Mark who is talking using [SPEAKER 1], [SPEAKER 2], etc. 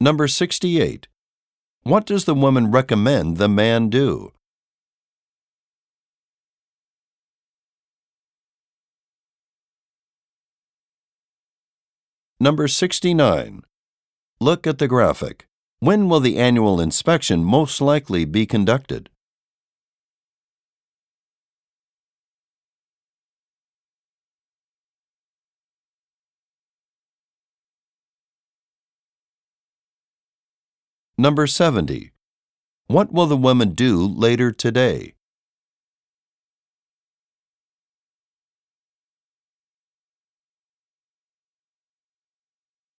[SPEAKER 1] Number 68. What does the woman recommend the man do? Number 69. Look at the graphic. When will the annual inspection most likely be conducted? Number 70. What will the women do later today?